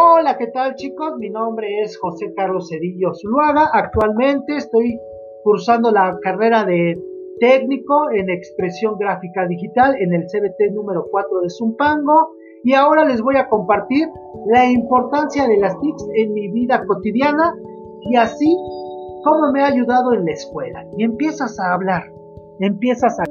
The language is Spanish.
Hola, ¿qué tal chicos? Mi nombre es José Carlos Cedillo Zuluaga. Actualmente estoy cursando la carrera de técnico en expresión gráfica digital en el CBT número 4 de Zumpango. Y ahora les voy a compartir la importancia de las TICs en mi vida cotidiana y así cómo me ha ayudado en la escuela. Y empiezas a hablar, empiezas a...